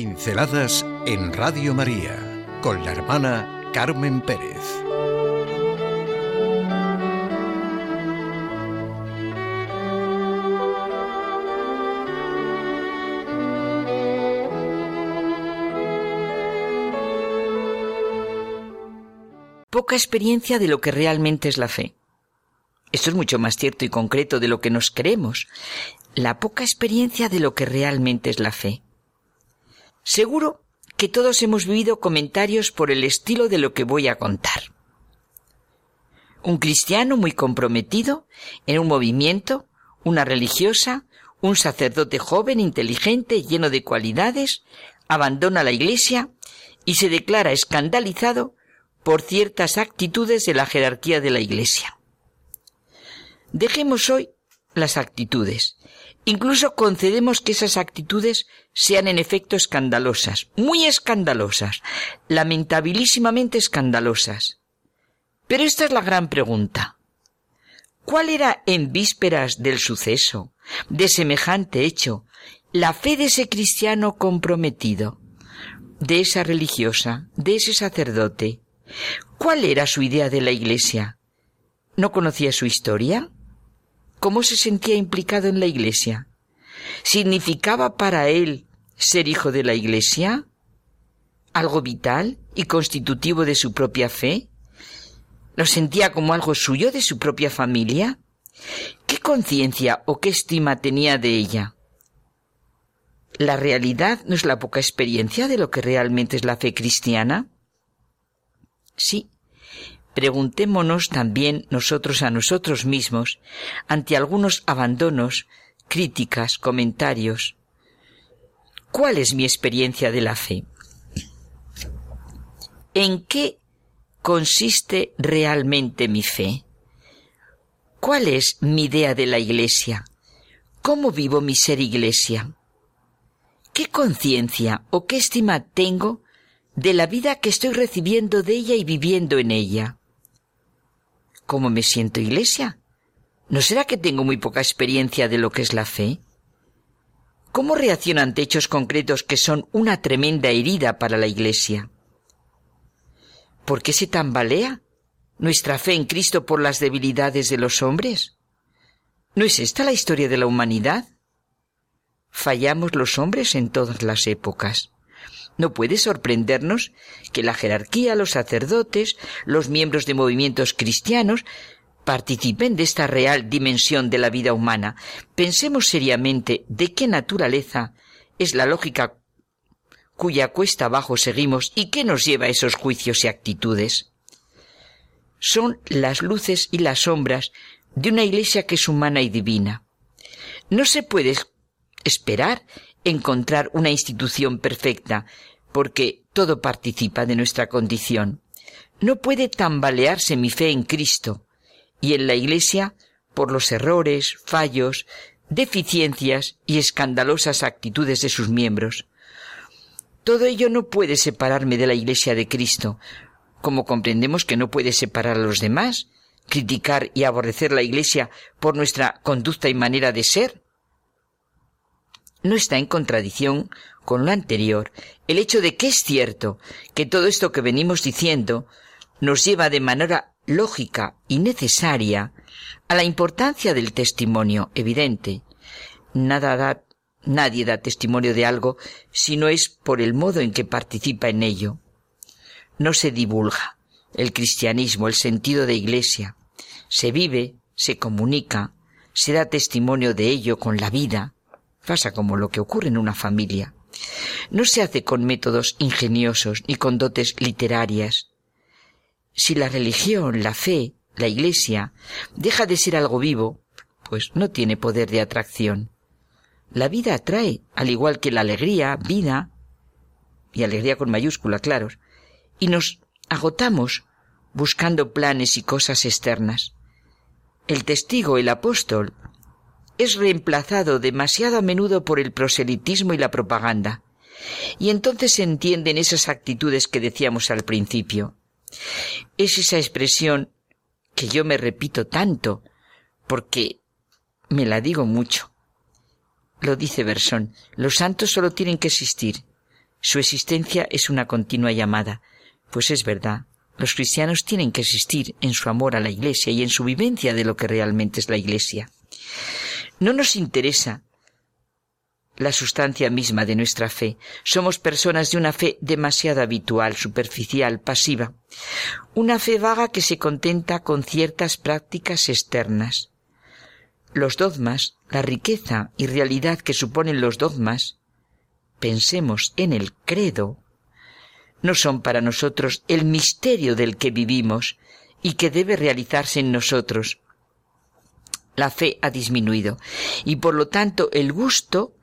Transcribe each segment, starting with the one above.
Pinceladas en Radio María con la hermana Carmen Pérez. Poca experiencia de lo que realmente es la fe. Esto es mucho más cierto y concreto de lo que nos creemos. La poca experiencia de lo que realmente es la fe. Seguro que todos hemos vivido comentarios por el estilo de lo que voy a contar. Un cristiano muy comprometido en un movimiento, una religiosa, un sacerdote joven, inteligente, lleno de cualidades, abandona la iglesia y se declara escandalizado por ciertas actitudes de la jerarquía de la iglesia. Dejemos hoy las actitudes Incluso concedemos que esas actitudes sean en efecto escandalosas, muy escandalosas, lamentabilísimamente escandalosas. Pero esta es la gran pregunta. ¿Cuál era en vísperas del suceso, de semejante hecho, la fe de ese cristiano comprometido, de esa religiosa, de ese sacerdote? ¿Cuál era su idea de la Iglesia? ¿No conocía su historia? ¿Cómo se sentía implicado en la Iglesia? ¿Significaba para él ser hijo de la Iglesia? ¿Algo vital y constitutivo de su propia fe? ¿Lo sentía como algo suyo de su propia familia? ¿Qué conciencia o qué estima tenía de ella? ¿La realidad no es la poca experiencia de lo que realmente es la fe cristiana? Sí, preguntémonos también nosotros a nosotros mismos ante algunos abandonos, críticas, comentarios. ¿Cuál es mi experiencia de la fe? ¿En qué consiste realmente mi fe? ¿Cuál es mi idea de la Iglesia? ¿Cómo vivo mi ser Iglesia? ¿Qué conciencia o qué estima tengo de la vida que estoy recibiendo de ella y viviendo en ella? ¿Cómo me siento iglesia? ¿No será que tengo muy poca experiencia de lo que es la fe? ¿Cómo reacciono ante hechos concretos que son una tremenda herida para la iglesia? ¿Por qué se tambalea nuestra fe en Cristo por las debilidades de los hombres? ¿No es esta la historia de la humanidad? Fallamos los hombres en todas las épocas. No puede sorprendernos que la jerarquía, los sacerdotes, los miembros de movimientos cristianos participen de esta real dimensión de la vida humana. Pensemos seriamente de qué naturaleza es la lógica cuya cuesta abajo seguimos y qué nos lleva a esos juicios y actitudes. Son las luces y las sombras de una iglesia que es humana y divina. No se puede esperar encontrar una institución perfecta, porque todo participa de nuestra condición. No puede tambalearse mi fe en Cristo y en la Iglesia por los errores, fallos, deficiencias y escandalosas actitudes de sus miembros. Todo ello no puede separarme de la Iglesia de Cristo, como comprendemos que no puede separar a los demás, criticar y aborrecer la Iglesia por nuestra conducta y manera de ser. No está en contradicción con lo anterior el hecho de que es cierto que todo esto que venimos diciendo nos lleva de manera lógica y necesaria a la importancia del testimonio evidente. Nada da, nadie da testimonio de algo si no es por el modo en que participa en ello. No se divulga el cristianismo, el sentido de iglesia. Se vive, se comunica, se da testimonio de ello con la vida. Pasa como lo que ocurre en una familia. No se hace con métodos ingeniosos ni con dotes literarias. Si la religión, la fe, la iglesia deja de ser algo vivo, pues no tiene poder de atracción. La vida atrae, al igual que la alegría, vida, y alegría con mayúscula, claro, y nos agotamos buscando planes y cosas externas. El testigo, el apóstol, es reemplazado demasiado a menudo por el proselitismo y la propaganda. Y entonces se entienden esas actitudes que decíamos al principio. Es esa expresión que yo me repito tanto, porque me la digo mucho. Lo dice Bersón, los santos solo tienen que existir. Su existencia es una continua llamada, pues es verdad, los cristianos tienen que existir en su amor a la Iglesia y en su vivencia de lo que realmente es la Iglesia. No nos interesa la sustancia misma de nuestra fe. Somos personas de una fe demasiado habitual, superficial, pasiva. Una fe vaga que se contenta con ciertas prácticas externas. Los dogmas, la riqueza y realidad que suponen los dogmas, pensemos en el credo, no son para nosotros el misterio del que vivimos y que debe realizarse en nosotros. La fe ha disminuido y por lo tanto el gusto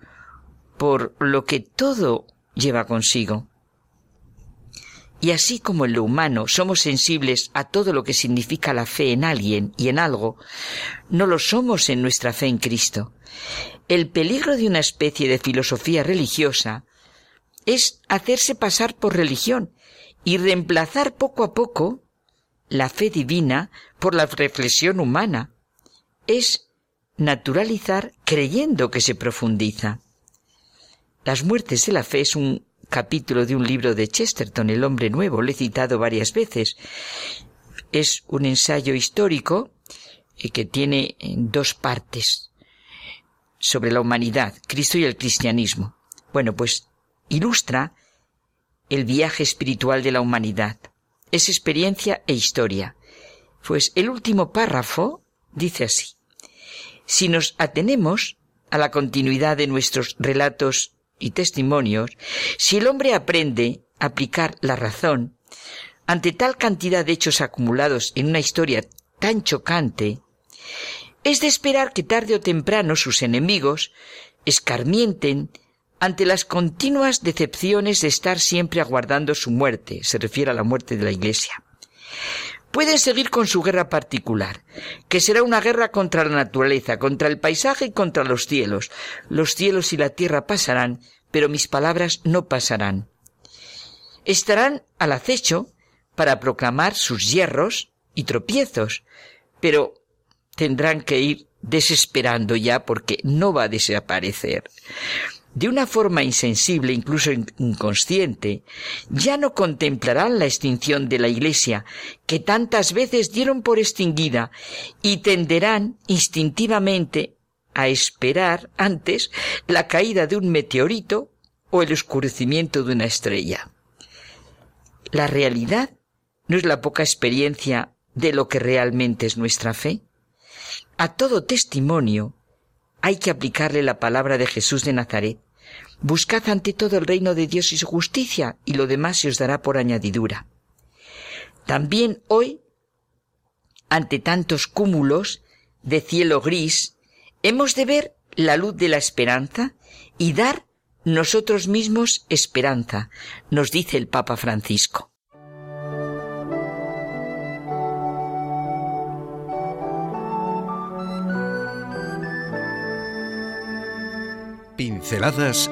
por lo que todo lleva consigo. Y así como en lo humano somos sensibles a todo lo que significa la fe en alguien y en algo, no lo somos en nuestra fe en Cristo. El peligro de una especie de filosofía religiosa es hacerse pasar por religión y reemplazar poco a poco la fe divina por la reflexión humana. Es naturalizar creyendo que se profundiza. Las muertes de la fe es un capítulo de un libro de Chesterton, El hombre nuevo, lo he citado varias veces. Es un ensayo histórico eh, que tiene dos partes sobre la humanidad, Cristo y el cristianismo. Bueno, pues ilustra el viaje espiritual de la humanidad. Es experiencia e historia. Pues el último párrafo dice así. Si nos atenemos a la continuidad de nuestros relatos y testimonios, si el hombre aprende a aplicar la razón ante tal cantidad de hechos acumulados en una historia tan chocante, es de esperar que tarde o temprano sus enemigos escarmienten ante las continuas decepciones de estar siempre aguardando su muerte, se refiere a la muerte de la Iglesia. Pueden seguir con su guerra particular, que será una guerra contra la naturaleza, contra el paisaje y contra los cielos. Los cielos y la tierra pasarán, pero mis palabras no pasarán. Estarán al acecho para proclamar sus hierros y tropiezos, pero tendrán que ir desesperando ya porque no va a desaparecer de una forma insensible, incluso inconsciente, ya no contemplarán la extinción de la Iglesia, que tantas veces dieron por extinguida, y tenderán instintivamente a esperar antes la caída de un meteorito o el oscurecimiento de una estrella. La realidad no es la poca experiencia de lo que realmente es nuestra fe. A todo testimonio hay que aplicarle la palabra de Jesús de Nazaret, Buscad ante todo el reino de Dios y su justicia, y lo demás se os dará por añadidura. También hoy, ante tantos cúmulos de cielo gris, hemos de ver la luz de la esperanza y dar nosotros mismos esperanza, nos dice el Papa Francisco. Pinceladas